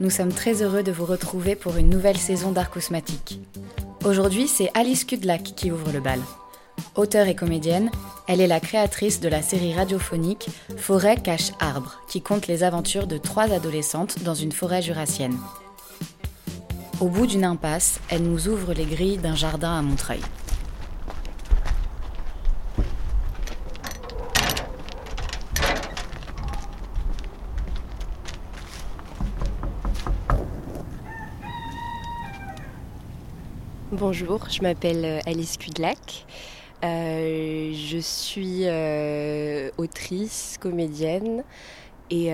Nous sommes très heureux de vous retrouver pour une nouvelle saison d'Arcousmatique. Aujourd'hui, c'est Alice Kudlak qui ouvre le bal. Auteure et comédienne, elle est la créatrice de la série radiophonique Forêt cache arbre, qui compte les aventures de trois adolescentes dans une forêt jurassienne. Au bout d'une impasse, elle nous ouvre les grilles d'un jardin à Montreuil. Bonjour, je m'appelle euh, Alice Kudlak. Euh, je suis euh, autrice, comédienne et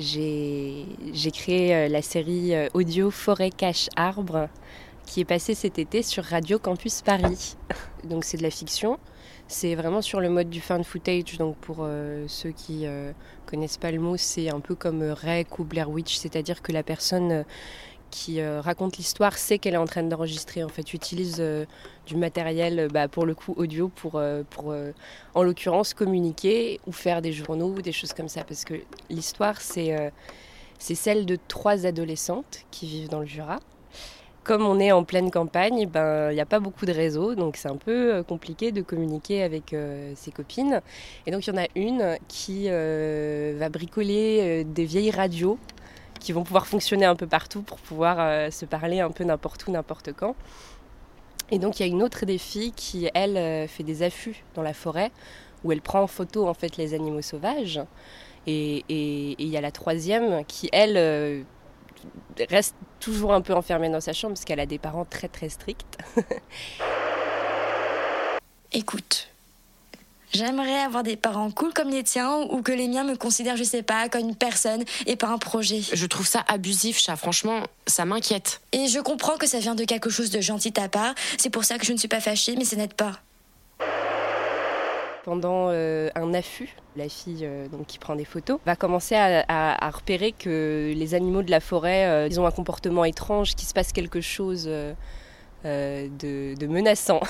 j'ai créé la série audio Forêt Cache Arbre qui est passée cet été sur Radio Campus Paris. Donc c'est de la fiction. C'est vraiment sur le mode du fan footage. Donc pour ceux qui connaissent pas le mot, c'est un peu comme Rec ou Blair Witch, c'est-à-dire que la personne qui euh, raconte l'histoire sait qu'elle est en train d'enregistrer. En fait, utilise euh, du matériel, euh, bah, pour le coup audio, pour, pour en l'occurrence communiquer ou faire des journaux ou des choses comme ça. Parce que l'histoire, c'est c'est celle de trois adolescentes qui vivent dans le Jura. Comme on est en pleine campagne, ben il n'y a pas beaucoup de réseaux, donc c'est un peu compliqué de communiquer avec ses copines. Et donc il y en a une qui va bricoler des vieilles radios qui vont pouvoir fonctionner un peu partout pour pouvoir euh, se parler un peu n'importe où, n'importe quand. Et donc il y a une autre des filles qui, elle, euh, fait des affûts dans la forêt, où elle prend en photo en fait les animaux sauvages. Et il y a la troisième qui, elle, euh, reste toujours un peu enfermée dans sa chambre parce qu'elle a des parents très très stricts. Écoute, j'aimerais avoir des parents cool comme les tiens ou que les miens me considèrent, je sais pas, comme une personne et pas un projet. Je trouve ça abusif, chat. Franchement, ça m'inquiète. Et je comprends que ça vient de quelque chose de gentil de ta part, c'est pour ça que je ne suis pas fâchée, mais ça n'aide pas. Pendant euh, un affût, la fille euh, donc, qui prend des photos va commencer à, à- à repérer que les animaux de la forêt, euh, ils ont un comportement étrange, qu'il se passe quelque chose euh, de, menaçant,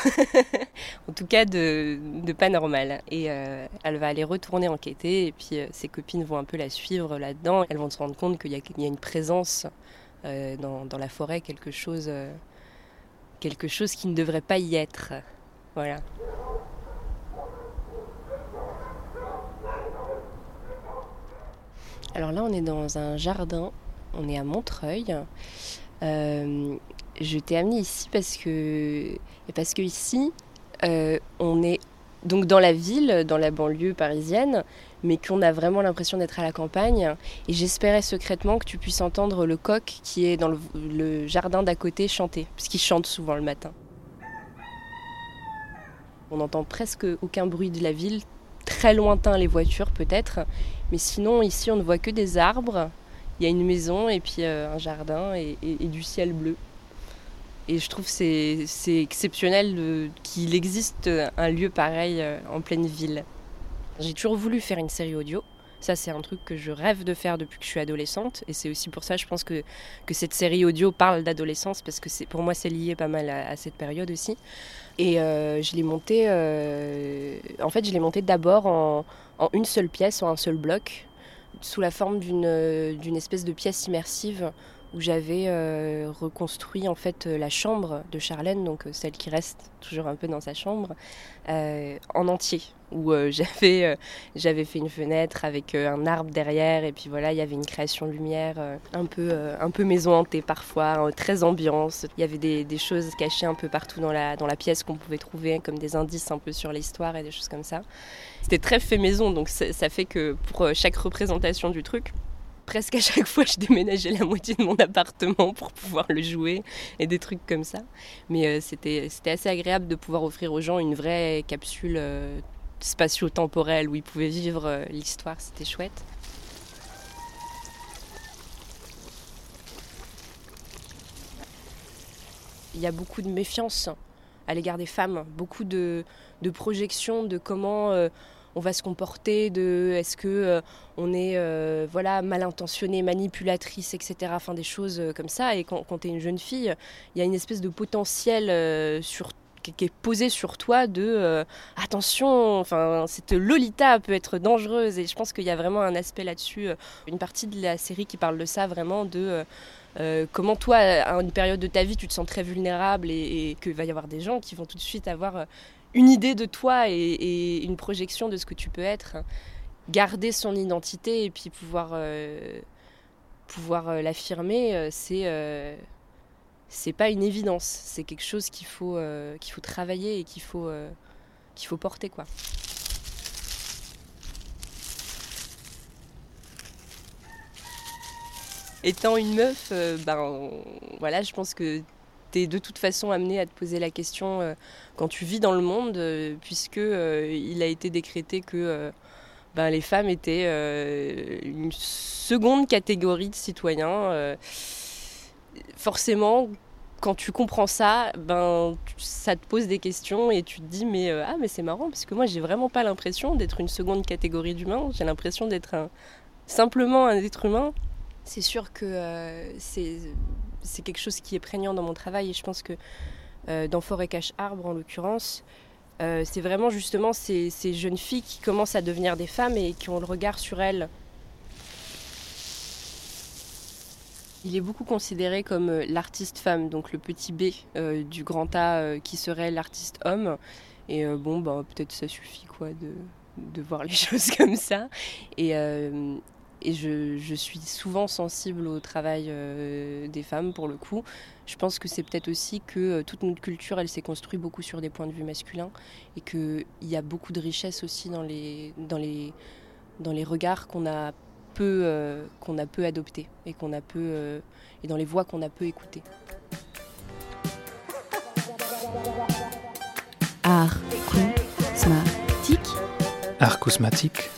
en tout cas de, pas normal. Et euh, elle va aller retourner enquêter, et puis euh, ses copines vont un peu la suivre là-dedans. Elles vont se rendre compte qu'il y, a- une présence dans, la forêt, quelque chose, quelque chose qui ne devrait pas y être. Voilà. Alors là, on est dans un jardin, on est à Montreuil. Je t'ai amené ici parce que, parce que ici, euh, on est donc dans la ville, dans la banlieue parisienne, mais qu'on a vraiment l'impression d'être à la campagne. Et j'espérais secrètement que tu puisses entendre le coq qui est dans le, jardin d'à côté chanter, puisqu'il chante souvent le matin. On n'entend presque aucun bruit de la ville, très lointain les voitures peut-être, mais sinon, ici, on ne voit que des arbres. Il y a une maison et puis euh, un jardin et du ciel bleu. Et je trouve c'est c'est exceptionnel qu'il existe un lieu pareil euh, en pleine ville. J'ai toujours voulu faire une série audio. Ça, c'est un truc que je rêve de faire depuis que je suis adolescente. Et c'est aussi pour ça, je pense que, que cette série audio parle d'adolescence, parce que pour moi, c'est lié pas mal à, cette période aussi. Et euh, je l'ai montée, euh, en fait, je l'ai montée d'abord en, en une seule pièce, en un seul bloc, sous la forme d'une euh, d'une espèce de pièce immersive où j'avais euh, reconstruit en fait euh, la chambre de Charlène, donc euh, celle qui reste toujours un peu dans sa chambre, en entier. Où j'avais j'avais fait une fenêtre avec un arbre derrière et puis voilà, il y avait une création de lumière un peu un peu maison hantée parfois, très ambiance. Il y avait des, des choses cachées un peu partout dans la dans la pièce qu'on pouvait trouver comme des indices un peu sur l'histoire et des choses comme ça. C'était très fait maison, donc ça, fait que pour chaque représentation du truc, presque à chaque fois, je déménageais la moitié de mon appartement pour pouvoir le jouer et des trucs comme ça. Mais euh, c'était, assez agréable de pouvoir offrir aux gens une vraie capsule euh, spatio-temporelle où ils pouvaient vivre euh, l'histoire. C'était chouette. Il y a beaucoup de méfiance à l'égard des femmes, beaucoup de projections de comment on va se comporter, de est-ce que euh, on est euh, voilà mal intentionné, manipulatrice, etc. Enfin des choses comme ça. Et quand, tu es une jeune fille, il y a une espèce de potentiel qui est posé sur toi de attention, enfin cette Lolita peut être dangereuse et je pense qu'il y a vraiment un aspect là-dessus, une partie de la série qui parle de ça vraiment de euh, comment toi, à une période de ta vie, tu te sens très vulnérable et, et qu'il va y avoir des gens qui vont tout de suite avoir euh, une idée de toi et, une projection de ce que tu peux être. Garder son identité et puis pouvoir, euh, pouvoir l'affirmer, c'est c'est pas une évidence. C'est quelque chose qu'il faut, qu'il faut travailler et qu'il faut, qu'il faut porter. quoi. étant une meuf, euh, ben voilà, je pense que de toute façon amené à te poser la question euh, quand tu vis dans le monde, euh, puisque il a été décrété que ben, les femmes étaient une seconde catégorie de citoyens. forcément, quand tu comprends ça, ben ça te pose des questions et tu te dis mais ah mais c'est marrant parce que moi j'ai vraiment pas l'impression d'être une seconde catégorie d'humain, j'ai l'impression d'être simplement un être humain c'est sûr que euh, c'est quelque chose qui est prégnant dans mon travail et je pense que euh, dans Forêt Cache Arbre en l'occurrence, euh, c'est vraiment justement ces, jeunes filles qui commencent à devenir des femmes et qui ont le regard sur elles. Il est beaucoup considéré comme l'artiste femme, donc le petit B du grand A qui serait l'artiste homme. Et bon, bah, peut-être ça suffit quoi de, voir les choses comme ça. Et je, suis souvent sensible au travail euh, des femmes pour le coup. Je pense que c'est peut-être aussi que euh, toute notre culture, elle s'est construite beaucoup sur des points de vue masculins et qu'il y a beaucoup de richesse aussi dans les, dans les, dans les regards qu'on a peu, euh, qu'on a peu adoptés et, qu'on a peu, et dans les voix qu'on a peu écoutées. Art cosmatique. Art cosmatique.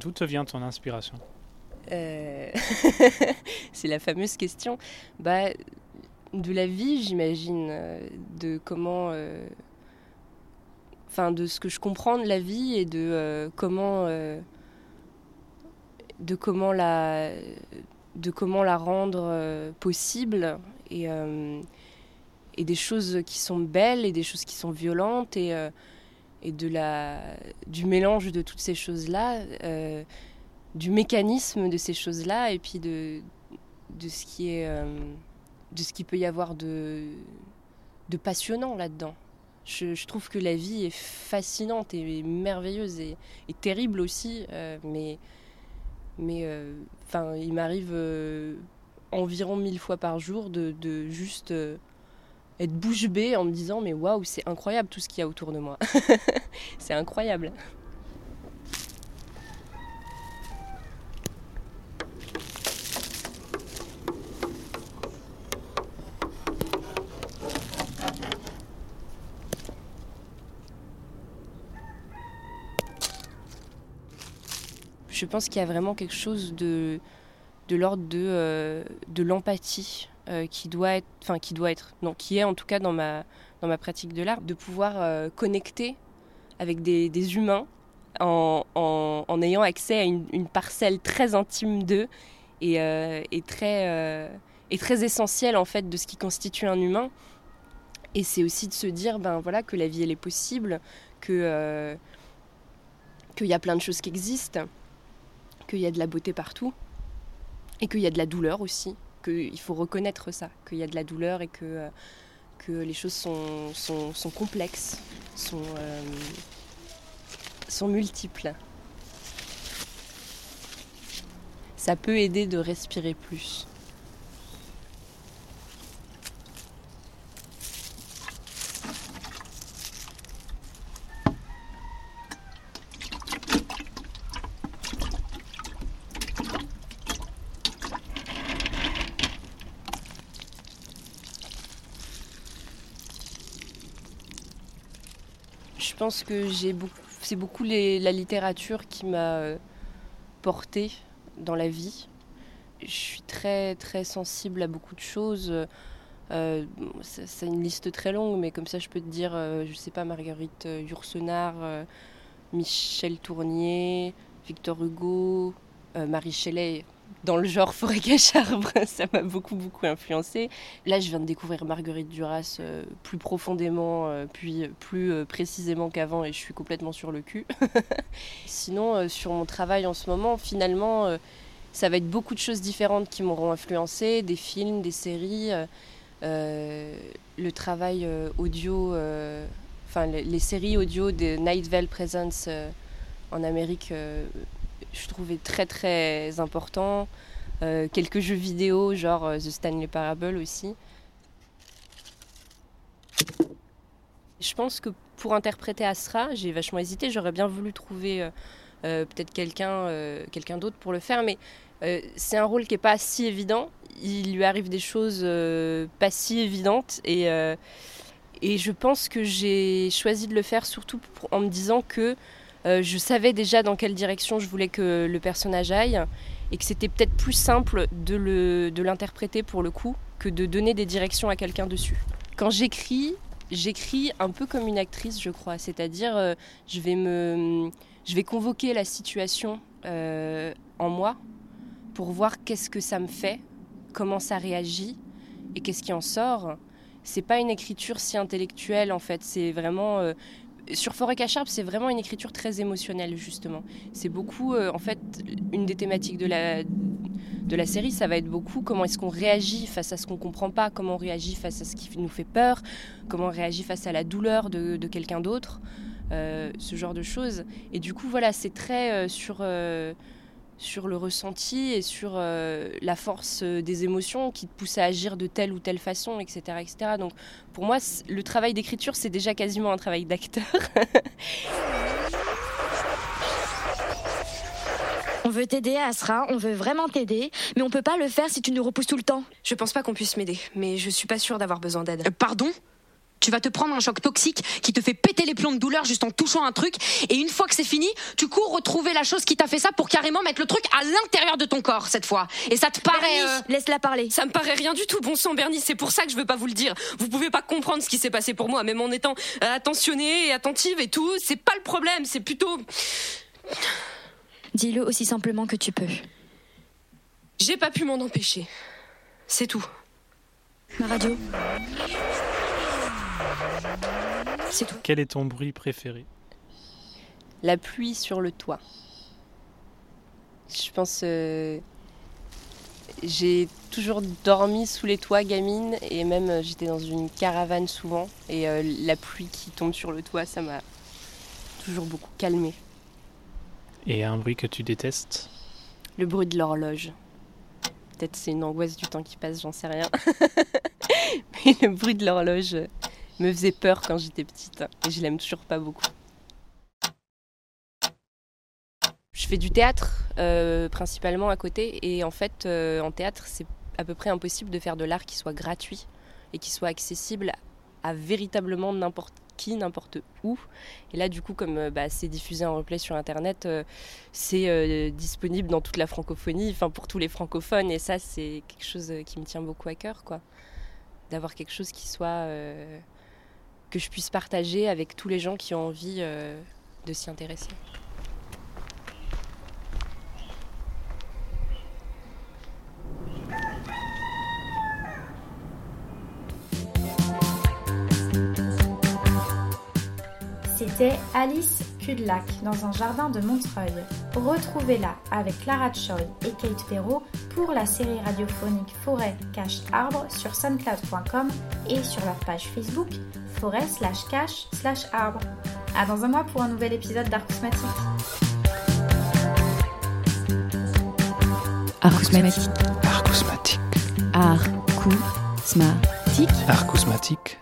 D'où te vient ton inspiration? Euh, C'est la fameuse question. Bah, de la vie, j'imagine, euh, de comment, euh, enfin, de ce que je comprends de la vie et de comment, de comment la, de comment la rendre possible et et des choses qui sont belles et des choses qui sont violentes et et de la, du mélange de toutes ces choses-là, euh, du mécanisme de ces choses-là, et puis de, de, ce qui est, euh, de ce qui peut y avoir de, de passionnant là-dedans. Je, trouve que la vie est fascinante et merveilleuse et, terrible aussi, euh, mais, mais enfin, il m'arrive environ mille fois par jour de, de juste être bouche bée en me disant mais waouh c'est incroyable tout ce qu'il y a autour de moi. c'est incroyable. Je pense qu'il y a vraiment quelque chose de, de l'ordre de, euh, de l'empathie euh, qui doit être, enfin qui doit être, non, qui est en tout cas dans ma, dans ma pratique de l'art, de pouvoir euh, connecter avec des, humains en, en, ayant accès à une, une parcelle très intime d'eux et, euh, et, très, et très essentielle en fait de ce qui constitue un humain. Et c'est aussi de se dire ben voilà que la vie elle est possible, que qu'il y a plein de choses qui existent, qu'il y a de la beauté partout et qu'il y a de la douleur aussi qu'il faut reconnaître ça, qu'il y a de la douleur et que, euh, les choses sont, complexes, euh, sont multiples. Ça peut aider de respirer plus. Je pense que j'ai beaucoup, c'est beaucoup la littérature qui m'a portée dans la vie. Je suis très très sensible à beaucoup de choses. Euh, c'est une liste très longue, mais comme ça, je peux te dire, euh, je sais pas, Marguerite euh, Yourcenar, Michel Tournier, Victor Hugo, Marie Shelley, dans le genre forêt cache arbre, ça m'a beaucoup beaucoup influencé. Là, je viens de découvrir Marguerite Duras plus profondément, puis plus précisément qu'avant, et je suis complètement sur le cul. Sinon, sur mon travail en ce moment, finalement, ça va être beaucoup de choses différentes qui m'auront influencé, des films, des séries. Euh, le travail euh, audio, euh, enfin les, séries audio de Night Vale Presence en Amérique, je trouvais très très important. quelques jeux vidéo, genre The Stanley Parable aussi. Je pense que pour interpréter Asra, j'ai vachement hésité. J'aurais bien voulu trouver peut-être quelqu'un quelqu'un d'autre pour le faire, mais c'est un rôle qui n'est pas si évident il lui arrive des choses euh, pas si évidentes et, euh, et je pense que j'ai choisi de le faire surtout en me disant que euh, je savais déjà dans quelle direction je voulais que le personnage aille et que c'était peut-être plus simple de l'interpréter pour le coup que de donner des directions à quelqu'un dessus. Quand j'écris, j'écris un peu comme une actrice, je crois, c'est-à-dire je vais me je vais convoquer la situation en moi pour voir qu'est-ce que ça me fait comment ça réagit et qu'est-ce qui en sort. C'est pas une écriture si intellectuelle en fait, c'est vraiment euh, sur Forêt Cacharpe, c'est vraiment une écriture très émotionnelle justement. C'est beaucoup euh, en fait une des thématiques de la série, ça va être beaucoup comment est-ce qu'on réagit face à ce qu'on comprend pas, comment on réagit face à ce qui nous fait peur, comment on réagit face à la douleur de, quelqu'un d'autre, euh, ce genre de choses. Et du coup voilà, c'est très sur sur le ressenti et sur euh, la force euh, des émotions qui te poussent à agir de telle ou telle façon, etc. etc. Donc pour moi, le travail d'écriture, c'est déjà quasiment un travail d'acteur. On veut t'aider, Asra, on veut vraiment t'aider, mais on peut pas le faire si tu nous repousses tout le temps. Je pense pas qu'on puisse m'aider, mais je suis pas sûre d'avoir besoin d'aide. Euh, pardon? Tu vas te prendre un choc toxique qui te fait péter les plombs de douleur juste en touchant un truc. Et une fois que c'est fini, tu cours retrouver la chose qui t'a fait ça pour carrément mettre le truc à l'intérieur de ton corps cette fois. Et ça te paraît... Euh, laisse-la parler. Ça me paraît rien du tout, bon sang Bernie. C'est pour ça que je veux pas vous le dire. Vous pouvez pas comprendre ce qui s'est passé pour moi, même en étant euh, attentionnée et attentive et tout. C'est pas le problème, c'est plutôt... Dis-le aussi simplement que tu peux. J'ai pas pu m'en empêcher. C'est tout. Ma radio. C'est tout. Quel est ton bruit préféré? La pluie sur le toit. Je pense. Euh, j'ai toujours dormi sous les toits gamine et même euh, j'étais dans une caravane souvent et euh, la pluie qui tombe sur le toit ça m'a toujours beaucoup calmé. Et un bruit que tu détestes? Le bruit de l'horloge. Peut-être c'est une angoisse du temps qui passe, j'en sais rien. Mais le bruit de l'horloge, me faisait peur quand j'étais petite et je l'aime toujours pas beaucoup. Je fais du théâtre euh, principalement à côté et en fait euh, en théâtre c'est à peu près impossible de faire de l'art qui soit gratuit et qui soit accessible à véritablement n'importe qui, n'importe où. Et là, du coup, comme euh, bah, c'est diffusé en replay sur Internet, c'est disponible dans toute la francophonie, enfin pour tous les francophones. Et ça, c'est quelque chose qui me tient beaucoup à cœur, quoi. D'avoir quelque chose qui soit que je puisse partager avec tous les gens qui ont envie euh, de s'y intéresser. C'était Alice Cudlac dans un jardin de Montreuil. Retrouvez-la avec Clara Choi et Kate Perrault pour la série radiophonique Forêt Cache Arbre sur suncloud.com et sur leur page Facebook forêt slash cache slash arbre. À dans un mois pour un nouvel épisode d'Arcousmatique. Arcousmatique. Arcousmatique. Arcousmatique. Arcousmatique.